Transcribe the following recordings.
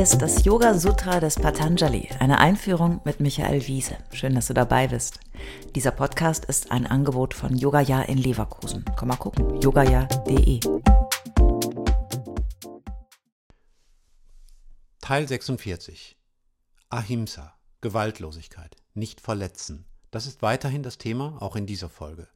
Ist das Yoga Sutra des Patanjali, eine Einführung mit Michael Wiese. Schön, dass du dabei bist. Dieser Podcast ist ein Angebot von Yogaya in Leverkusen. Komm mal gucken, yogaya.de. Teil 46. Ahimsa, Gewaltlosigkeit, nicht verletzen. Das ist weiterhin das Thema, auch in dieser Folge.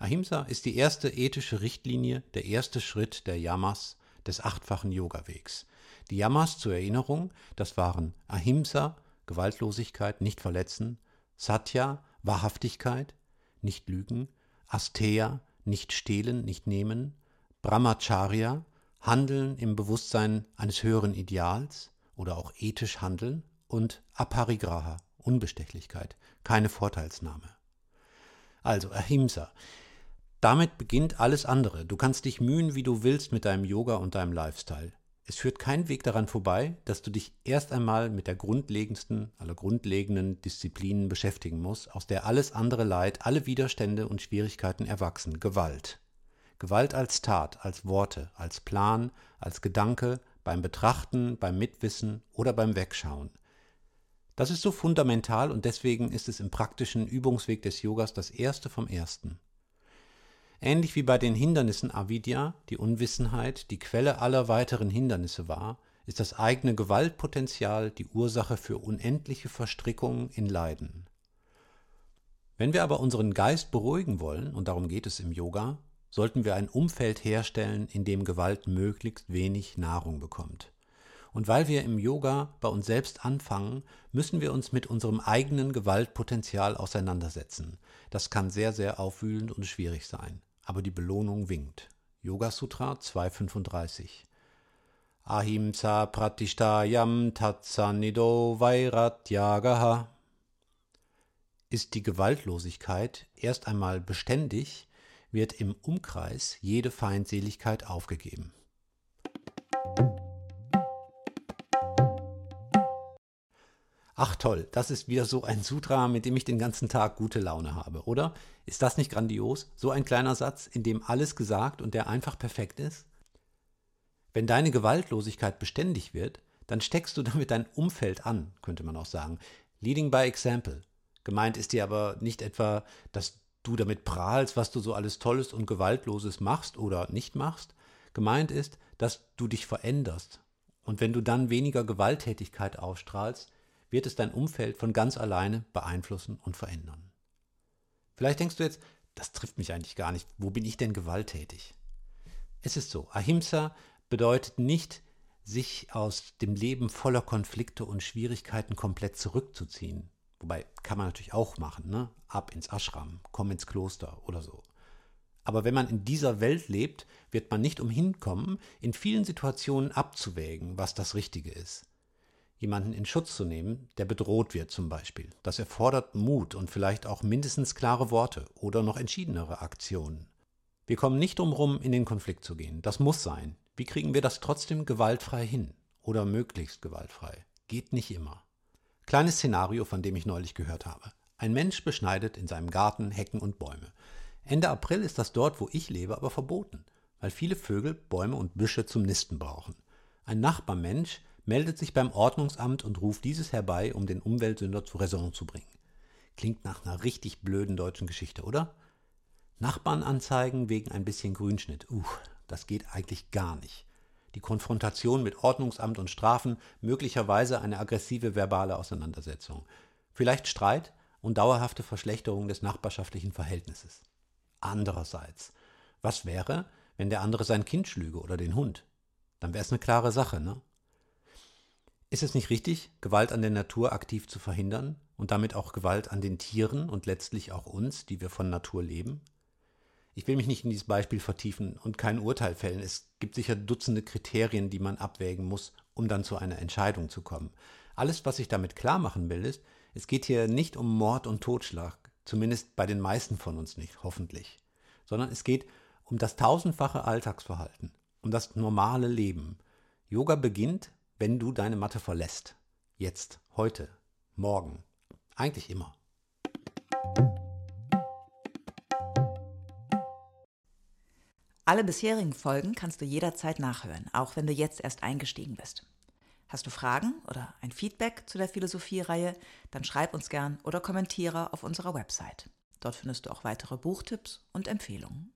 Ahimsa ist die erste ethische Richtlinie, der erste Schritt der Yamas, des achtfachen Yoga-Wegs. Die Yamas zur Erinnerung, das waren Ahimsa, Gewaltlosigkeit, nicht verletzen, Satya, Wahrhaftigkeit, nicht lügen, Asteya, nicht stehlen, nicht nehmen, Brahmacharya, Handeln im Bewusstsein eines höheren Ideals oder auch ethisch handeln und Aparigraha, Unbestechlichkeit, keine Vorteilsnahme. Also Ahimsa. Damit beginnt alles andere. Du kannst dich mühen, wie du willst mit deinem Yoga und deinem Lifestyle. Es führt kein Weg daran vorbei, dass du dich erst einmal mit der grundlegendsten aller grundlegenden Disziplinen beschäftigen musst, aus der alles andere Leid, alle Widerstände und Schwierigkeiten erwachsen. Gewalt. Gewalt als Tat, als Worte, als Plan, als Gedanke, beim Betrachten, beim Mitwissen oder beim Wegschauen. Das ist so fundamental und deswegen ist es im praktischen Übungsweg des Yogas das erste vom ersten. Ähnlich wie bei den Hindernissen Avidya, die Unwissenheit, die Quelle aller weiteren Hindernisse war, ist das eigene Gewaltpotenzial die Ursache für unendliche Verstrickungen in Leiden. Wenn wir aber unseren Geist beruhigen wollen, und darum geht es im Yoga, sollten wir ein Umfeld herstellen, in dem Gewalt möglichst wenig Nahrung bekommt. Und weil wir im Yoga bei uns selbst anfangen, müssen wir uns mit unserem eigenen Gewaltpotenzial auseinandersetzen. Das kann sehr, sehr aufwühlend und schwierig sein aber die Belohnung winkt. Yoga Sutra 235. Ahimsa pratishtayam tatsanido vairatyagaha. Ist die Gewaltlosigkeit erst einmal beständig, wird im Umkreis jede Feindseligkeit aufgegeben. Ach toll, das ist wieder so ein Sutra, mit dem ich den ganzen Tag gute Laune habe, oder? Ist das nicht grandios? So ein kleiner Satz, in dem alles gesagt und der einfach perfekt ist? Wenn deine Gewaltlosigkeit beständig wird, dann steckst du damit dein Umfeld an, könnte man auch sagen. Leading by example. Gemeint ist dir aber nicht etwa, dass du damit prahlst, was du so alles Tolles und Gewaltloses machst oder nicht machst. Gemeint ist, dass du dich veränderst. Und wenn du dann weniger Gewalttätigkeit ausstrahlst, wird es dein Umfeld von ganz alleine beeinflussen und verändern. Vielleicht denkst du jetzt, das trifft mich eigentlich gar nicht. Wo bin ich denn gewalttätig? Es ist so, Ahimsa bedeutet nicht, sich aus dem Leben voller Konflikte und Schwierigkeiten komplett zurückzuziehen. Wobei kann man natürlich auch machen, ne? Ab ins Ashram, komm ins Kloster oder so. Aber wenn man in dieser Welt lebt, wird man nicht umhin kommen, in vielen Situationen abzuwägen, was das Richtige ist jemanden in Schutz zu nehmen, der bedroht wird zum Beispiel. Das erfordert Mut und vielleicht auch mindestens klare Worte oder noch entschiedenere Aktionen. Wir kommen nicht drum rum, in den Konflikt zu gehen. Das muss sein. Wie kriegen wir das trotzdem gewaltfrei hin? Oder möglichst gewaltfrei? Geht nicht immer. Kleines Szenario, von dem ich neulich gehört habe. Ein Mensch beschneidet in seinem Garten Hecken und Bäume. Ende April ist das dort, wo ich lebe, aber verboten, weil viele Vögel Bäume und Büsche zum Nisten brauchen. Ein Nachbarmensch meldet sich beim Ordnungsamt und ruft dieses herbei, um den Umweltsünder zur Raison zu bringen. Klingt nach einer richtig blöden deutschen Geschichte, oder? Nachbarn anzeigen wegen ein bisschen Grünschnitt. Uh, das geht eigentlich gar nicht. Die Konfrontation mit Ordnungsamt und Strafen, möglicherweise eine aggressive verbale Auseinandersetzung. Vielleicht Streit und dauerhafte Verschlechterung des nachbarschaftlichen Verhältnisses. Andererseits, was wäre, wenn der andere sein Kind schlüge oder den Hund? Dann wäre es eine klare Sache, ne? Ist es nicht richtig, Gewalt an der Natur aktiv zu verhindern und damit auch Gewalt an den Tieren und letztlich auch uns, die wir von Natur leben? Ich will mich nicht in dieses Beispiel vertiefen und kein Urteil fällen. Es gibt sicher Dutzende Kriterien, die man abwägen muss, um dann zu einer Entscheidung zu kommen. Alles, was ich damit klar machen will, ist, es geht hier nicht um Mord und Totschlag, zumindest bei den meisten von uns nicht, hoffentlich, sondern es geht um das tausendfache Alltagsverhalten, um das normale Leben. Yoga beginnt, wenn du deine Matte verlässt. Jetzt, heute, morgen, eigentlich immer. Alle bisherigen Folgen kannst du jederzeit nachhören, auch wenn du jetzt erst eingestiegen bist. Hast du Fragen oder ein Feedback zu der Philosophie-Reihe, dann schreib uns gern oder kommentiere auf unserer Website. Dort findest du auch weitere Buchtipps und Empfehlungen.